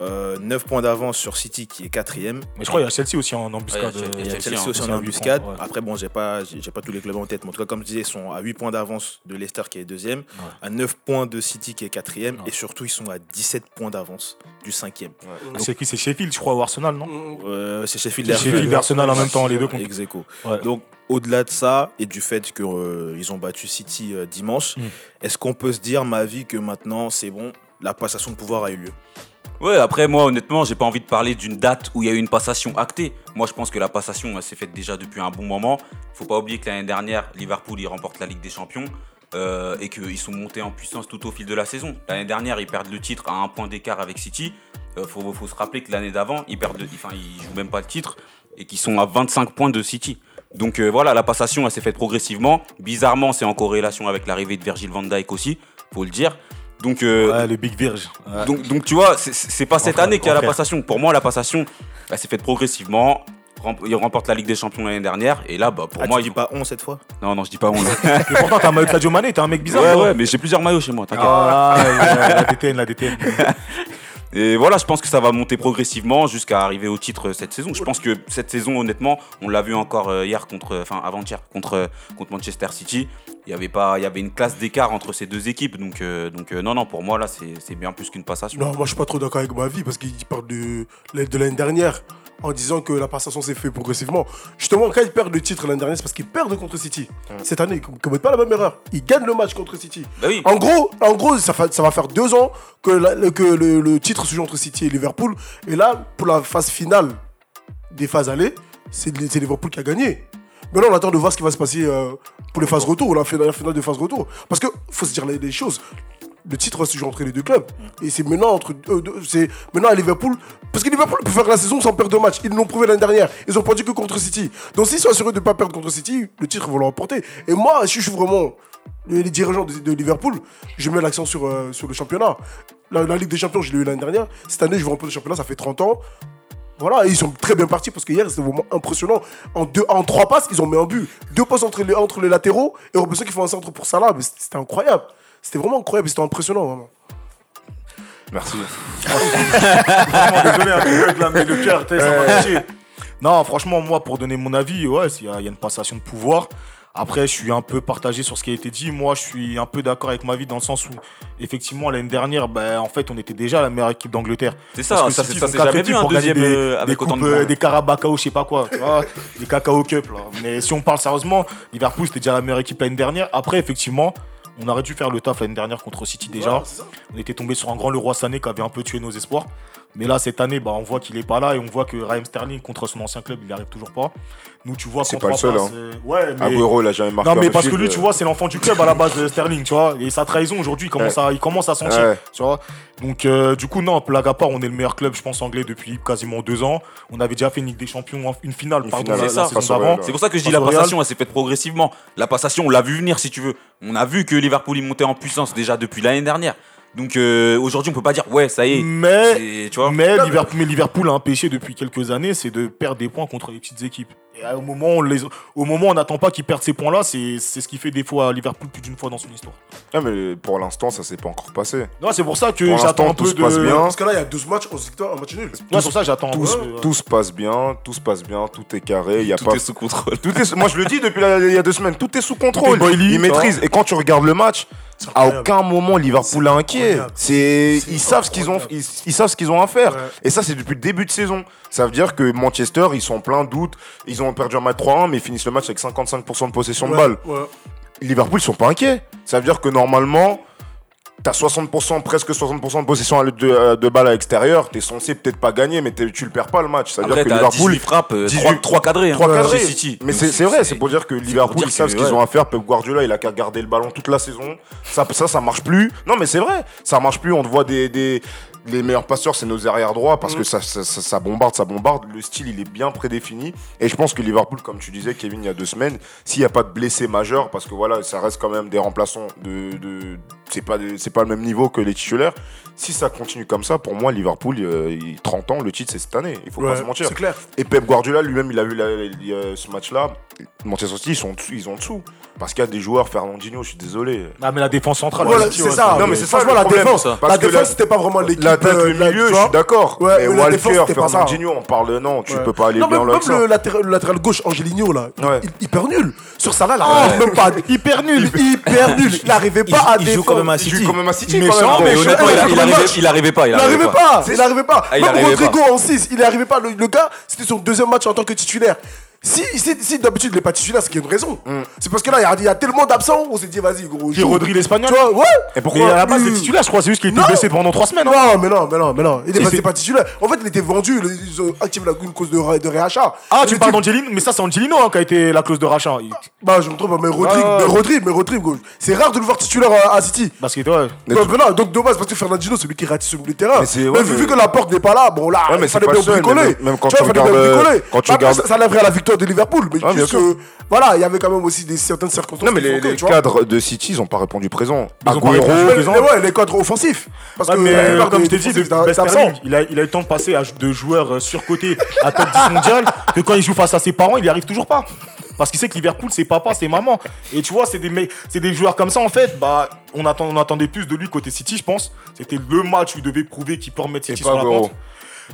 Euh, 9 points d'avance sur City qui est quatrième. Mais je crois qu'il y a Chelsea aussi en embuscade. Ouais, Il y a Chelsea, Chelsea hein, aussi en embuscade. ouais. Après, bon, j'ai pas, j'ai pas tous les clubs en tête. Mais en tout cas, comme je disais, ils sont à 8 points d'avance de Leicester qui est deuxième, à 9 points de City qui est quatrième, Ouais. et surtout, ils sont à 17 points d'avance du cinquième. C'est qui? C'est Sheffield, je crois, ou Arsenal, non? Euh, c'est Sheffield C'est Sheffield et Arsenal en même temps, les deux contre. ex aequo. Ouais. Donc, au-delà de ça et du fait qu'ils ont battu City euh, dimanche, Mm. est-ce qu'on peut se dire, ma vie, que maintenant, c'est bon, la passation de pouvoir a eu lieu Ouais, après, moi, honnêtement, j'ai pas envie de parler d'une date où il y a eu une passation actée. Moi, je pense que la passation, s'est faite déjà depuis un bon moment. Faut pas oublier que l'année dernière, Liverpool, il remporte la Ligue des Champions. euh, et qu'ils sont montés en puissance tout au fil de la saison. L'année dernière, ils perdent le titre à un point d'écart avec City. Il faut, se rappeler que l'année d'avant, ils perdent, jouent même pas le titre et qu'ils sont à 25 points de City. Donc euh, voilà, la passation, s'est faite progressivement. Bizarrement, c'est en corrélation avec l'arrivée de Virgil van Dijk aussi, faut le dire. Donc euh, Ouais, le Big Virge. Ouais. donc, donc tu vois, c'est- pas cette année qu'il y a la passation. Pour moi, la passation, elle s'est faite progressivement. Il remporte la Ligue des Champions l'année dernière. Et là, bah, pour Ah, moi, tu dis il- pas on cette fois? Non, non, je dis pas on. là. Et pourtant, t'as un maillot de Sadio Mané, t'es un mec bizarre. ouais, ouais, mais j'ai plusieurs maillots chez moi, t'inquiète. Ah, ouais, la DTN, la DTN. Et voilà, je pense que ça va monter progressivement jusqu'à arriver au titre euh, cette saison. Je pense que cette saison, honnêtement, on l'a vu encore euh, hier contre, enfin avant-hier contre euh, contre Manchester City. Il y avait pas, il y avait une classe d'écart entre ces deux équipes. Donc euh, donc euh, non non, pour moi là, c'est bien plus qu'une passation. Non, moi je suis pas trop d'accord avec ma vie parce qu'il parle de l'année dernière en disant que la passation s'est fait progressivement. Justement, quand ils perdent le titre l'année dernière, c'est parce qu'ils perdent contre City. Cette année, ils ne commettent pas la même erreur. Ils gagnent le match contre City. Bah oui. En gros, en gros ça, va faire deux ans que, la- le- que le, le titre se joue entre City et Liverpool. Et là, pour la phase finale des phases allées, c'est c'est Liverpool qui a gagné. Maintenant, on attend de voir ce qui va se passer euh, pour les phases retour, la finale, la finale de phase retour. Parce que faut se dire les, les choses. Le titre se jouer entre les deux clubs. Et c'est maintenant entre deux- c'est maintenant à Liverpool. Parce que Liverpool peut faire la saison sans perdre de match. Ils l'ont prouvé l'année dernière. Ils ont perdu que contre City. Donc s'ils sont assurés de ne pas perdre contre City, le titre vont le remporter. Et moi, si je suis vraiment les, dirigeants de, Liverpool, je mets l'accent sur, euh, sur le championnat. La, Ligue des Champions, je l'ai eu l'année dernière. Cette année, je vais remporter le championnat, ça fait 30 ans. Voilà, et ils sont très bien partis parce que hier c'était vraiment impressionnant. En, deux, en trois passes, ils ont mis un but. Deux passes entre les, entre les latéraux et Robinson qui fait un centre pour Salah. C'était incroyable. C'était vraiment incroyable, c'était impressionnant vraiment. Merci. Vraiment désolé, le cœur, touché. Non, franchement, moi, pour donner mon avis, ouais, il y, a il y a une passation de pouvoir. Après, je suis un peu partagé sur ce qui a été dit. Moi, je suis un peu d'accord avec ma vie dans le sens où, effectivement, l'année dernière, ben, en fait, on était déjà la meilleure équipe d'Angleterre. C'est ça, Parce que ça, City c'est- ça jamais vu un pour gagner deuxième des, euh, des avec autant coupes, de euh, points. des Carabacao, je sais pas quoi, tu vois, des Cacao Cup. Là. Mais si on parle sérieusement, Liverpool c'était déjà la meilleure équipe l'année dernière. Après, effectivement, on aurait dû faire le taf l'année dernière contre City déjà. Voilà. On était tombé sur un grand Leroy Sané qui avait un peu tué nos espoirs. Mais là, cette année, bah, on voit qu'il est pas là et on voit que Raheem Sterling contre son ancien club, il n'y arrive toujours pas. Nous, tu vois, C'est contre pas le seul, hein. Ouais, mais. Il a jamais marqué. Non, mais parce que lui, tu euh, vois, c'est l'enfant du club à la base de Sterling, tu vois. Et sa trahison aujourd'hui, il commence, à, il commence à sentir, Ouais. tu vois. Donc, euh, du coup, non, blague à part, on est le meilleur club, je pense, anglais depuis quasiment deux ans. On avait déjà fait une Ligue des Champions, une finale, Une pardon, finale, la, c'est la saison d'avant. Pour ça que je dis la passation, elle s'est faite progressivement. La passation, on l'a vu venir si tu veux. On a vu que Liverpool il montait en puissance déjà depuis l'année dernière. Donc euh, aujourd'hui, on peut pas dire ouais, ça y est. Mais, tu vois. mais, Liverpool, mais Liverpool a un péché depuis quelques années, c'est de perdre des points contre les petites équipes. Et au moment, où on les, au moment n'attend pas qu'ils perdent ces points-là, c'est c'est ce qui fait des fois à Liverpool plus d'une fois dans son histoire. Ah, mais pour l'instant, ça s'est pas encore passé. Non, c'est pour ça que j'attends un tout peu se de. passe bien. Parce que là, il y a 12 matchs, 11 victoires, un match nul. Ouais, c'est pour ça que j'attends Tout, se- euh, tout se passe bien, tout se passe bien, tout est carré. Il y a Tout pas. est sous contrôle. Tout est, moi je le dis depuis il y a deux semaines, tout est sous Tout contrôle. Ils maîtrisent. Et quand tu regardes le match, à aucun moment Liverpool est inquiet. C'est ils savent ce qu'ils ont, ils, ils savent ce qu'ils ont à faire. Ouais. Et ça c'est depuis le début de saison. Ça veut dire que Manchester ils sont plein de doutes. Ils ont perdu un match 3-1 mais ils finissent le match avec 55% de possession de balle. ouais. Liverpool ils sont pas inquiets. Ça veut dire que normalement T'as 60%, presque 60% de possession de, euh, de balle à l'extérieur. T'es censé peut-être pas gagner, mais tu le perds pas le match. Ça veut Après, dire que Liverpool, 18 frappes, 18 3, 3 cadrés. hein, Trois cadrés. chez City. Mais c'est c'est vrai, c'est pour dire que Liverpool, ils savent ce qu'ils ont à faire. Pep Guardiola, il a qu'à garder le ballon toute la saison. Ça, ça, ça marche plus. Non, mais c'est vrai, ça marche plus. On te voit des, des, les meilleurs passeurs, c'est nos arrières droits parce Mm. que ça, ça, ça- ça bombarde, ça bombarde. Le style, il est bien prédéfini. Et je pense que Liverpool, comme tu disais, Kevin, il y a deux semaines, s'il n'y a pas de blessés majeurs, parce que voilà, ça reste quand même des remplaçants de. de c'est pas, des- c'est pas le même niveau que les titulaires. Si ça continue comme ça, pour moi, Liverpool, euh, il- 30 ans, le titre, c'est cette année. Il faut pas se mentir. C'est clair. Et Pep Guardiola lui-même, il a vu la- ce match-là. Manchester City, ils sont. Ils sont en dessous. Parce qu'il y a des joueurs, Fernandinho, je suis désolé. Ah, mais la défense centrale. Voilà, c'est ça. Non, mais c'est ça, Franchement, le la défense. La défense, la- c'était pas vraiment l'équipe. L'attaque, euh, le milieu, je suis d'accord. Ouais, mais mais la défense, Walker, ça. Fernandinho, on parle. Non, tu Ouais. peux pas aller non, bien même, là même ça. le, latéral, le latéral gauche, Angelino, là, Ouais. il- hyper nul. Sur ça, là, il arrive même pas. Hyper nul. Hyper nul. Il n'arrivait Il, pas à il joue quand même à Il City. joue quand même à City. Mais il, il il arrivait, il arrivait pas. Il Il arrivait n'arrivait pas. il n'arrivait pas. Ah, il Même arrivait Rodrigo en 6, il n'arrivait pas. Le gars, c'était son deuxième match en tant que titulaire. Si, si, si d'habitude il n'est pas titulaire, c'est qu'il y a une raison. C'est parce que là, il y y, a tellement d'absents, on s'est dit, vas-y, gros. Qui est. Rodri l'espagnol Tu vois, ouais. Et Mais pourquoi à la base, Hmm. il est titulaire, je crois. C'est juste qu'il était Non. blessé pendant 3 semaines. hein. Non, mais non, mais non, mais non. Il était c'est- pas titulaire. En fait, il était vendu. Ils ont activé la une cause de, de réachat. Ah, tu parles d'Angelino Mais ça, c'est Angelino hein, qui a été la clause de rachat. Il- Bah, je me trompe, mais Rodri, Ouais. mais Rodri, mais Rodri, gros. C'est rare de le voir titulaire à, à City. Parce que toi. Mais Ouais, mais non, donc dommage parce que Fernandino, c'est lui qui ratisse sur le terrain. Mais c'est- Mais ouais, vu, mais- vu que la porte n'est pas là, bon là, mais il c'est fallait pas bien seul, bricoler. mais même quand Tu regardes, Bah, regardes- ça, ça lèverait à la victoire de Liverpool. Mais Ouais, bien juste que, voilà, il y avait quand même aussi des, certaines circonstances. Non, mais les, que, cadres de City, ils ont pas répondu présent. Ils ont pas répondu présent. mais ouais, les cadres offensifs. Parce Ouais, que mais euh, plupart comme je t'ai dit, il a, il a eu le temps de passer à, de joueur euh, surcoté à top 10 mondial que quand il joue face à ses parents, il n'y arrive toujours pas. Parce qu'il sait que Liverpool, c'est papa, c'est maman. Et tu vois, c'est des, mecs- c'est des joueurs comme ça, en fait. Bah, on, attend, on attendait plus de lui côté City, je pense. C'était le match où il devait prouver qu'il peut remettre Et City sur la pente.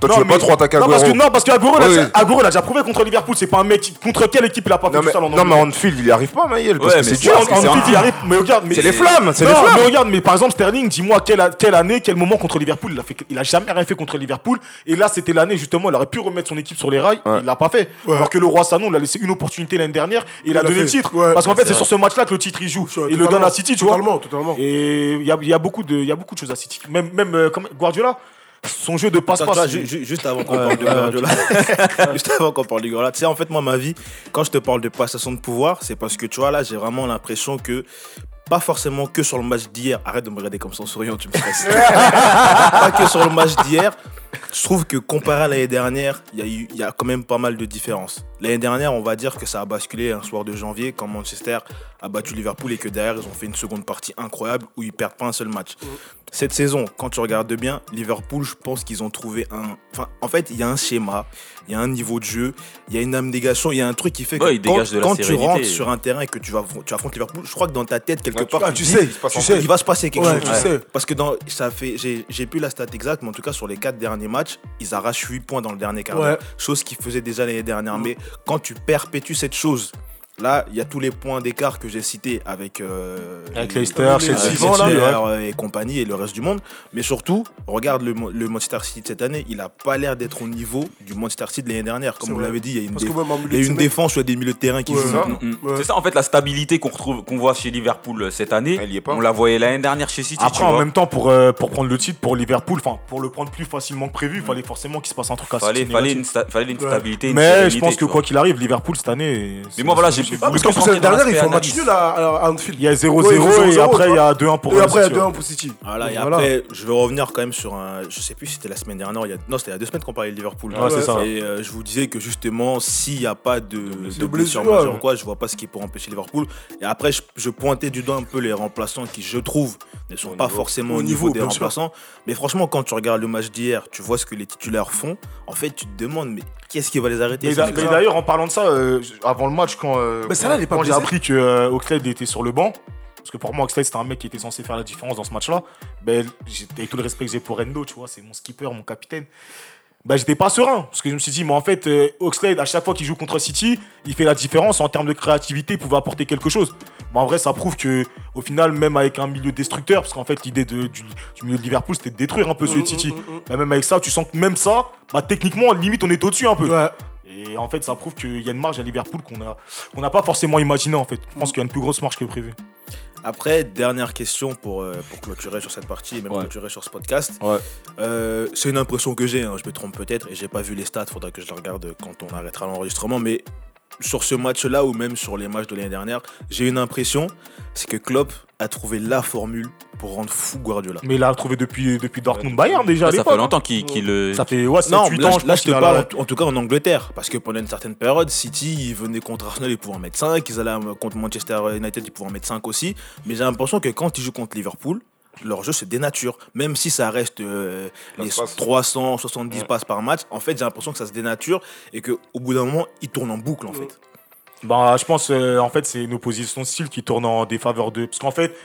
Toi, Non, tu veux pas trop attaquer non, parce que, Agüero. non, parce a Oui. Agüero, il a déjà prouvé contre Liverpool. C'est pas un mec qui- contre quelle équipe il a pas fait Non, tout mais, ça en non, mais Angleterre. en field, il y arrive pas, Maël. Parce Ouais, que mais c'est dur. Que il arrive, mais regarde, mais C'est les flammes, c'est les flammes. Mais regarde, mais par exemple Sterling, dis-moi quelle, a- quelle année, quel moment contre Liverpool, il a fait, il a jamais rien fait contre Liverpool. Et là, c'était l'année justement, il aurait pu remettre son équipe sur les rails, Ouais. il l'a pas fait. Ouais. Alors que le roi Sanon, il a laissé une opportunité l'année dernière et il, a donné le titre. Parce qu'en fait, C'est sur ce match-là que le titre il joue. Il le donne à City, tu vois. Totalement, totalement. Et il y a, il y a beaucoup de, il y a beaucoup de choses à City. Même, même euh, Guardiola, son jeu de passe-passe. ju- ju- juste avant qu'on parle de Guardiola, juste avant qu'on parle de Guardiola, tu sais, en fait, moi, ma vie, quand je te parle de passation de pouvoir, c'est parce que, tu vois, là, j'ai vraiment l'impression que, pas forcément que sur le match d'hier, arrête de me regarder comme ça en souriant, tu me stresses. pas que sur le match d'hier, je trouve que comparé à l'année dernière, il y, y a quand même pas mal de différences. L'année dernière, on va dire que ça a basculé un soir de janvier quand Manchester a battu Liverpool et que derrière, ils ont fait une seconde partie incroyable où ils perdent pas un seul match. Cette saison, quand tu regardes bien, Liverpool, je pense qu'ils ont trouvé un. Enfin, en fait, il y a un schéma, il y a un niveau de jeu, il y a une abnégation, il y a un truc qui fait que Ouais, il quand, tu rentres sur un terrain et que tu, vas, tu affrontes Liverpool, je crois que dans ta tête, quelque Ouais, part, tu sais, passe tu sais. il va se passer quelque Ouais, chose. tu sais. Parce que dans, ça fait, j'ai plus la stat exacte, mais en tout cas, sur les quatre derniers matchs, ils arrachent 8 points dans le dernier quart d'heure. Ouais. Chose qu'ils faisaient déjà l'année dernière. Mais quand tu perpétues cette chose, là, il y a tous les points d'écart que j'ai cités avec, euh, Avec Leicester, ouais. et compagnie et le reste du monde. Mais surtout, regarde le, le Manchester City de cette année, il a pas l'air d'être au niveau du Manchester City de l'année dernière. Comme vous l'avez dit, il y a une, déf- y a défense, il y a des milieux de terrain qui Ouais. jouent. Ça. Mm. Ouais. C'est ça en fait la stabilité qu'on retrouve, qu'on voit chez Liverpool euh, cette année. Elle y est pas. On la voyait l'année dernière chez City. tu Après, en vois. même temps, pour, euh, pour prendre le titre pour Liverpool, enfin, pour le prendre plus facilement que prévu, il fallait forcément qu'il se passe un truc à fallait, City fallait, une fallait une Ouais. stabilité. une Mais je pense que quoi qu'il arrive, Liverpool cette année. Mais moi, voilà, c'est- j'ai Ah, parce qu'en plus, l'année dernière, ils font match analyse. nul à, à Anfield. Il y a 0-0 Ouais, et 0-0, après il y a quoi. 2-1 pour Et après, il y a City, 2-1 ouais. pour City. Voilà, et après, je vais revenir quand même sur un. Je sais plus si c'était la semaine dernière. Il y a, non, c'était il y a deux semaines qu'on parlait de Liverpool. Ouais, c'est ça. Et euh, je vous disais que justement, s'il n'y a pas de, de blessure, majeure ou quoi, je vois pas ce qui pourrait empêcher Liverpool. Et après, je, je pointais du doigt un peu les remplaçants qui, je trouve, ne sont Au pas niveau- forcément au au niveau, niveau, des remplaçants. Mais franchement, quand tu regardes le match d'hier, tu vois ce que les titulaires font. En fait, tu te demandes, mais qu'est-ce qui va les arrêter Mais d'a- d'ailleurs, en parlant de ça, euh, avant le match, quand, euh, Mais Salah, il est pas quand j'ai appris que euh, Oxlade était sur le banc, parce que pour moi, Oxlade c'était un mec qui était censé faire la différence dans ce match-là, ben, j'ai- avec tout le respect que j'ai pour Endo, tu vois, c'est mon skipper, mon capitaine. Ben, j'étais pas serein, parce que je me suis dit, mais en fait, euh, Oxlade, à chaque fois qu'il joue contre City, il fait la différence en termes de créativité, il pouvait apporter quelque chose. Mais en vrai, ça prouve que, au final, même avec un milieu destructeur, parce qu'en fait, l'idée du, du milieu de Liverpool, c'était de détruire un peu celui de City. Ben, même avec ça, tu sens que même ça, bah, techniquement, limite, on est au-dessus un peu. Ouais. Et en fait, ça prouve qu'il y a une marge à Liverpool qu'on n'a pas forcément imaginé en fait. Je pense qu'il y a une plus grosse marge que prévu. Après, dernière question pour, euh, pour clôturer sur cette partie et même Ouais. clôturer sur ce podcast. Ouais. Euh, c'est une impression que j'ai, hein, je me trompe peut-être et j'ai pas vu les stats, faudra que je les regarde quand on arrêtera l'enregistrement. Mais sur ce match-là ou même sur les matchs de l'année dernière, j'ai une impression, c'est que Klopp a trouvé la formule pour rendre fou Guardiola. Mais il a trouvé depuis, depuis Dortmund Bayern déjà. Ah, ça fait longtemps qu'il le. hein. Ça fait ouais, 7, Non, 8 là, ans. je- là, je te parle la- en, en tout cas en Angleterre, parce que pendant une certaine période, City, ils venaient contre Arsenal, ils pouvaient en mettre 5, ils allaient euh, contre Manchester United, ils pouvaient en mettre 5 aussi, mais j'ai l'impression que quand ils jouent contre Liverpool, leur jeu se dénature, même si ça reste euh, Ça les se passe. 370 Ouais. passes par match, en fait j'ai l'impression que ça se dénature et qu'au bout d'un moment, ils tournent en boucle en fait. Bah, je pense, euh, en fait, c'est une opposition de style qui tourne en défaveur de. Parce qu'en fait,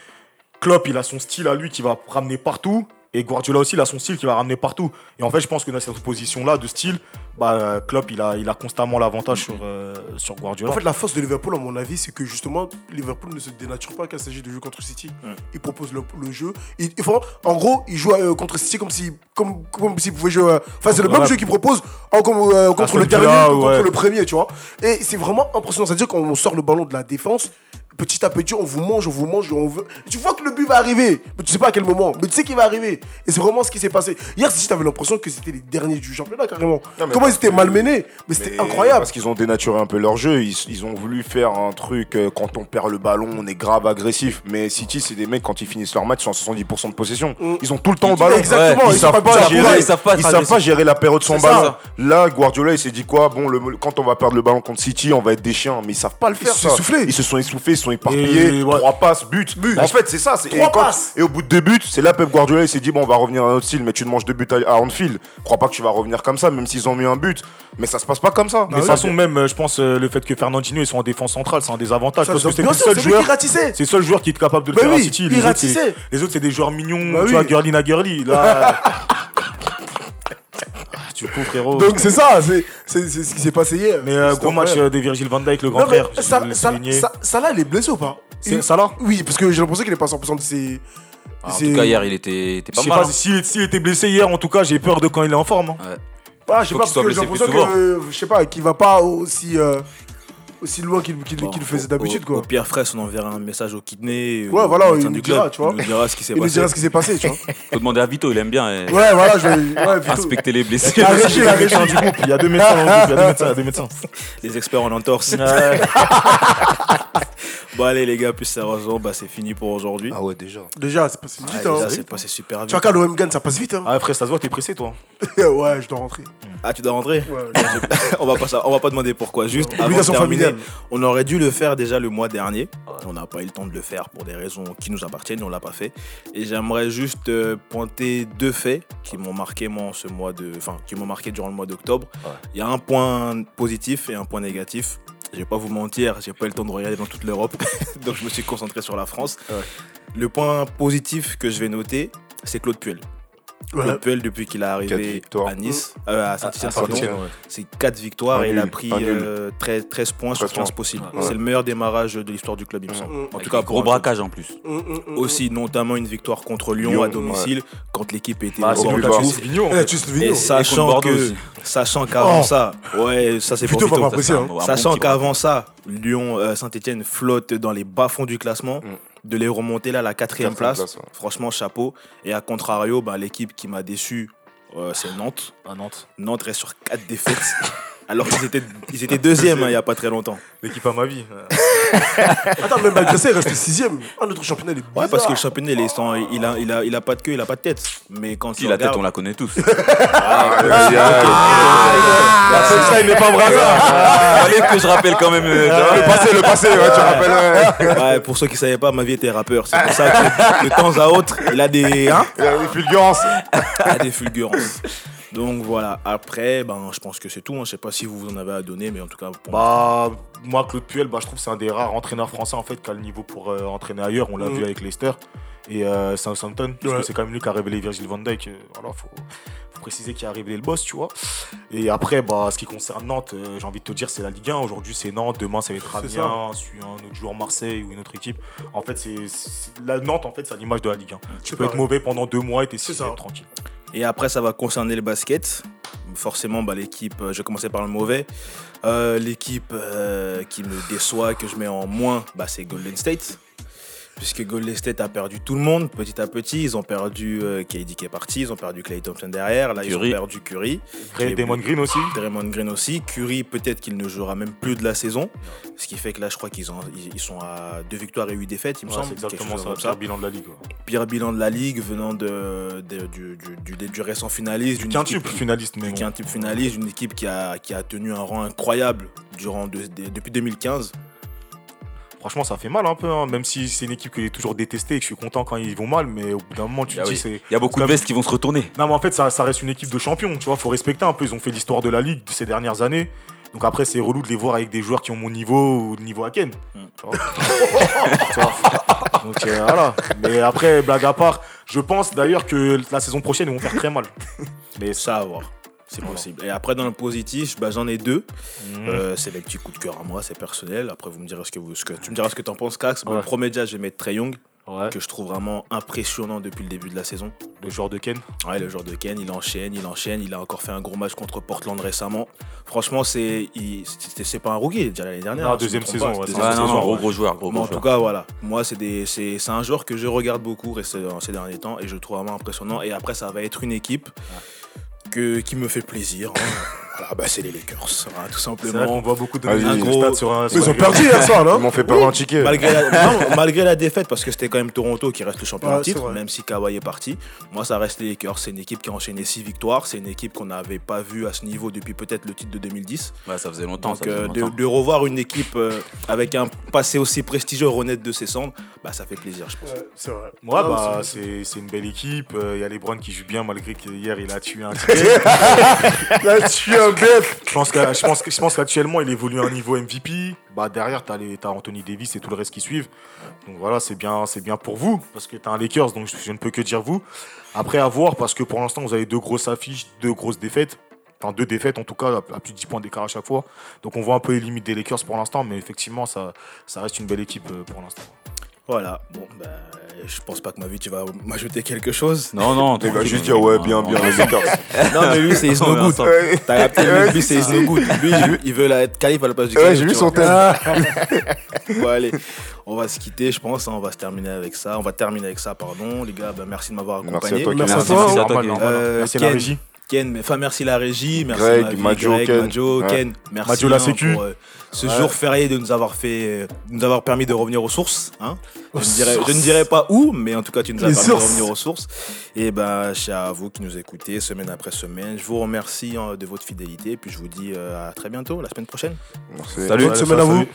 Klopp, il a son style à lui qui va ramener partout. Et Guardiola aussi, il a son style qui va ramener partout. Et en fait, je pense que dans cette opposition-là de style, bah, Klopp, il a, il a constamment l'avantage sur, euh, sur Guardiola. En fait, la force de Liverpool, à mon avis, c'est que justement, Liverpool ne se dénature pas quand il s'agit de jouer contre City. Il propose le, le jeu. Il, il faut- en gros, il joue euh, contre City comme s'il comme, comme s'il pouvait jouer. euh, Enfin, c'est le même Ouais. jeu qu'il propose en- comme, contre le dernier, contre ouais. le premier, tu vois. Et c'est vraiment impressionnant. C'est-à-dire qu'on sort le ballon de la défense. Petit à petit, on vous mange, on vous mange, on veut. Tu vois que le but va arriver, mais tu sais pas à quel moment. Mais tu sais qu'il va arriver. Et c'est vraiment ce qui s'est passé. Hier, City, t'avais l'impression que c'était les derniers du championnat, carrément. Non, Comment ils étaient malmenés. Mais c'était incroyable. Parce qu'ils ont dénaturé un peu leur jeu. Ils, ils ont voulu faire un truc euh, quand on perd le ballon, on est grave agressif. Mais City, c'est des mecs quand ils finissent leur match, ils sont à 70% de possession. Mm. Ils ont tout le temps le ballon. Exactement, ils, ils savent pas gérer. ils savent pas ils savent gérer la période sans ça. ballon. Là, Guardiola, il s'est dit quoi? Bon, le, quand on va perdre le ballon contre City, on va être des chiens. Mais ils savent pas le faire. se sont essoufflés. Ils se sont essoufflés, ils sont éparpillés. Et ouais. Trois passes, but. En fait, c'est ça. c'est- Trois et, quand- passes. et au bout de deux buts, c'est là Pep Guardiola, il s'est dit bon, on va revenir à un autre style. Mais tu te manges deux buts à, à Anfield. Crois pas que tu vas revenir comme ça, même s'ils ont mis un but. Mais ça se passe pas comme ça. Mais de toute façon, même, euh, je pense, euh, le fait que Fernandinho soit en défense centrale, c'est un désavantage. Ça, parce que c'est le seul joueur. qui ratissait. C'est le seul joueur qui est capable de le Bah faire oui, à City. Les autres, c'est- des joueurs mignons. Bah tu vois, Girly na Girly. Là. Ah, tu peux, frérot. Donc c'est ça, c'est ce qui s'est passé hier. Mais euh, gros match euh, de Virgil van Dijk, le grand Non, frère. je souligner. ça, Salah, il est blessé ou pas? C'est Salah Oui, parce que j'ai l'impression qu'il est pas 100% de ses. Ah, en tout cas, hier, il était, était Je pas sais mal. pas hein. s'il s'il était blessé hier, en tout cas, j'ai peur de quand il est en forme. hein. Ah, je sais pas, qu'il parce que j'ai l'impression que, euh, je sais pas, qu'il va pas aussi, euh, aussi loin qu'il qu'il- Bon, qu'il le faisait au- d'habitude, au- quoi. Au pire Fraisse, on enverra un message au kidney. Ouais, au voilà, médecin il du nous dira, club. tu vois. Il nous dira ce qui s'est Il nous passé. dira ce qui s'est passé, tu vois. Faut demander à Vito, il aime bien euh, Ouais, voilà, je vais. Ouais, inspecter les blessés. La régie, la régie. du groupe, il y a deux médecins dans le groupe, il y a deux médecins, il y a deux médecins. Les experts en entorse. Ouais. bon, allez, les gars, plus sérieusement, bah, c'est fini pour aujourd'hui. Ah ouais, déjà. Déjà, c'est passé vite, Ouais, hein. déjà, c'est passé super vite. Tu vois, quand l'OM gagne, ça passe vite, hein. Ah, frère, ça se voit, t'es pressé, toi. ouais, je dois rentrer. Ah, tu dois rentrer Ouais. on va pas ça- on va pas demander pourquoi. Juste avant de Obligation terminer, familiale. On aurait dû le faire déjà le mois dernier. On n'a pas eu le temps de le faire pour des raisons qui nous appartiennent. On l'a pas fait. Et j'aimerais juste euh, pointer deux faits qui m'ont marqué moi ce mois de, enfin qui m'ont marqué durant le mois d'octobre. Il y a un point positif et un point négatif. Je vais pas vous mentir, j'ai pas eu le temps de regarder dans toute l'Europe, donc je me suis concentré sur la France. Le point positif que je vais noter, c'est Claude Puel. Ouais. Claude Puel, depuis qu'il est arrivé à Nice, euh, à Saint-Etienne, Saint-Étienne, ouais. c'est 4 victoires Un et il a pris un nul. euh, 13, 13 points sur 13 points. 15 possibles. Ouais. C'est le meilleur démarrage de l'histoire du club, il me semble. Mm. En Avec tout cas, gros braquage en plus. Aussi, notamment une victoire contre Lyon, Lyon, à domicile, quand l'équipe était Bah, le Et sachant que, sachant qu'avant Oh. ça, ouais, ça c'est Vito. pas hein. Sachant qu'avant ça, Lyon, euh, Saint-Etienne flotte dans les bas-fonds du classement. De les remonter là à la quatrième place, place, ouais. franchement chapeau. Et à contrario, bah, l'équipe qui m'a déçu, euh, c'est Nantes. À Nantes. Nantes reste sur 4 défaites. alors qu'ils étaient, ils étaient deuxièmes hein, il n'y a pas très longtemps. L'équipe à ma vie. Attends, même malgré ça, il reste sixième. Ah, notre championnat, il est Ouais, parce que le bizarre. championnat, il, est sans- il, a, il, a, il a pas de queue, il a pas de tête. Mais quand Si tu la tête, regardes- on la connaît tous. Ça, il n'est pas vrai. Fallait que je rappelle quand même. euh, Le passé, le passé, ouais, tu rappelles. ouais. Ouais, pour ceux qui savaient pas, ma vie était rappeur. C'est pour ça que de temps à autre, il a des, hein, Il y a des fulgurances. il a des fulgurances. Donc voilà, après, ben, je pense que c'est tout. hein. Je sais pas si vous en avez à donner, mais en tout cas, pour Bah, moi, Claude Puel, bah, je trouve que c'est un des rares entraîneurs français en fait qui a le niveau pour euh, entraîner ailleurs. On l'a Mhm. vu avec Leicester et euh, Southampton. Parce Ouais. que c'est quand même lui qui a révélé Virgil van Dijk. euh, voilà, faut, faut préciser qui a révélé le boss, tu vois. Et après, bah, ce qui concerne Nantes, euh, j'ai envie de te dire, c'est la Ligue 1. Aujourd'hui, c'est Nantes. Demain, ça va être Amiens. Un autre joueur Marseille ou une autre équipe. En fait, c'est la Nantes, en fait, c'est à l'image de la Ligue 1. Tu peux être mauvais pendant deux mois et t'es tranquille. Et après, ça va concerner le basket. Forcément, bah, l'équipe, euh, je vais commencer par le mauvais. Euh, l'équipe euh, qui me déçoit, que je mets en moins, bah, c'est Golden State. Puisque Golden State a perdu tout le monde petit à petit. Ils ont perdu euh, KD qui est parti, ils ont perdu Clay Thompson derrière. Là, ils ont perdu Curry. Damon Green aussi. Draymond Green aussi. Curry, peut-être qu'il ne jouera même plus de la saison. Ce qui fait que là, je crois qu'ils ont- ils, ils sont à deux victoires et huit défaites, il me Ouais, semble. exactement ça, le bilan de la ligue. quoi. Pire bilan de la ligue venant de, de- du, du, du- du récent finaliste. d'une équipe- finaliste, du bon. quintuple finaliste, d'une équipe qui a, qui a tenu un rang incroyable durant de- de- depuis 2015. Franchement, ça fait mal un peu, hein, même si c'est une équipe que j'ai toujours détestée et que je suis content quand ils vont mal, mais au bout d'un moment, tu te Ah dis, oui. c'est. Il y a beaucoup de vestes qui vont se retourner. Non, mais en fait, ça, ça reste une équipe de champions, tu vois, faut respecter un peu. Ils ont fait l'histoire de la ligue de ces dernières années. Donc après, c'est relou de les voir avec des joueurs qui ont mon niveau ou le niveau à Ken. Mm. Donc euh, voilà. Mais après, blague à part, je pense d'ailleurs que la saison prochaine, ils vont faire très mal. Mais ça. Ça à voir. C'est possible. Et après, dans le positif, bah, j'en ai deux. Mhm. Euh, c'est les petits coups de cœur à moi, c'est personnel. Après, vous me direz ce que, vous, ce que tu me diras ce que t'en penses, Cax. Bon. Le premier déjà, je vais mettre Trey Young, Ouais. que je trouve vraiment impressionnant depuis le début de la saison. Le joueur de Ken? Ouais, le joueur de Ken, il enchaîne, il enchaîne. Il a encore fait un gros match contre Portland récemment. Franchement, c'est c'est pas un rookie, déjà l'année dernière. Non, hein, si deuxième me trompe saison, ouais, deuxième Ouais, saison, non, gros gros joueur, gros en tout cas, voilà. Moi, c'est des- c'est c'est un joueur que je regarde beaucoup c'est- ces derniers temps et je le trouve vraiment impressionnant. Et après, ça va être une équipe que, qui me fait plaisir. hein. Voilà, bah, c'est les Lakers, hein, tout simplement. qu'on voit beaucoup de de Un gros- stats sur un. Sur Ils un ont perdu hier soir, Ils là. m'ont fait perdre un ticket. Malgré la, non, malgré la défaite, parce que c'était quand même Toronto qui reste le champion c'est titre, même si Kawhi est parti. Moi, ça reste les Lakers. C'est une équipe qui a enchaîné 6 victoires. C'est une équipe qu'on n'avait pas vue à ce niveau depuis peut-être le titre de 2010. Ouais, ça faisait longtemps. Donc, ça faisait euh, de, de revoir une équipe euh, avec un passé aussi prestigieux renaître de ses cendres, bah, ça fait plaisir, je pense. Ouais, c'est vrai. Ouais, Ah, bah, c'est- une belle équipe. Euh, Il y a LeBron qui joue bien, malgré qu'hier, il a tué un ticket. Là, tu suis Je pense que- je qu'actuellement, il évolue à un niveau MVP. Bah, derrière, tu as, Anthony Davis et tout le reste qui suivent. Donc voilà, c'est bien, c'est bien pour vous, parce que tu un Lakers, donc je, ne peux que dire vous. Après, à voir, parce que pour l'instant, vous avez deux grosses affiches, deux grosses défaites. Enfin, deux défaites en tout cas, à plus de 10 points d'écart à chaque fois. Donc on voit un peu les limites des Lakers pour l'instant, mais effectivement, ça, reste une belle équipe euh, pour l'instant. Voilà. Bon, bah, je pense pas que ma vie, tu vas m'ajouter quelque chose. Non, non, Il va tranquille. juste dire ouais, bien, bien, les. Non, mais lui, c'est Is no good. T'as capté, Ouais, lui, c'est Is no good. Lui, il- veut la- être calife à la place du Ouais, calife, j'ai vu tu son thème. Bon, allez, on va se quitter, je pense. hein, on va se terminer avec ça. On va terminer avec ça, pardon. Les gars, bah, merci de m'avoir accompagné. toi, Merci à toi. Merci à toi, Normal, Ken. normal. Euh, Merci à la régie. Ken, mais- enfin merci la régie, merci Greg, ma vie, Majo, Greg, Ken. Majo, Ouais. Ken, merci Majo la hein, sécu. pour euh, ce Ouais. jour férié de nous avoir fait, de nous avoir permis de revenir aux sources. Hein. Je, ne dirais, je ne dirais pas où, mais en tout cas tu nous as Les permis de revenir aux sources. Et ben, c'est à vous qui nous écoutez semaine après semaine. Je vous remercie hein, de votre fidélité, et puis je vous dis euh, à très bientôt, la semaine prochaine. Merci. Salut. Bonne semaine à vous. salut.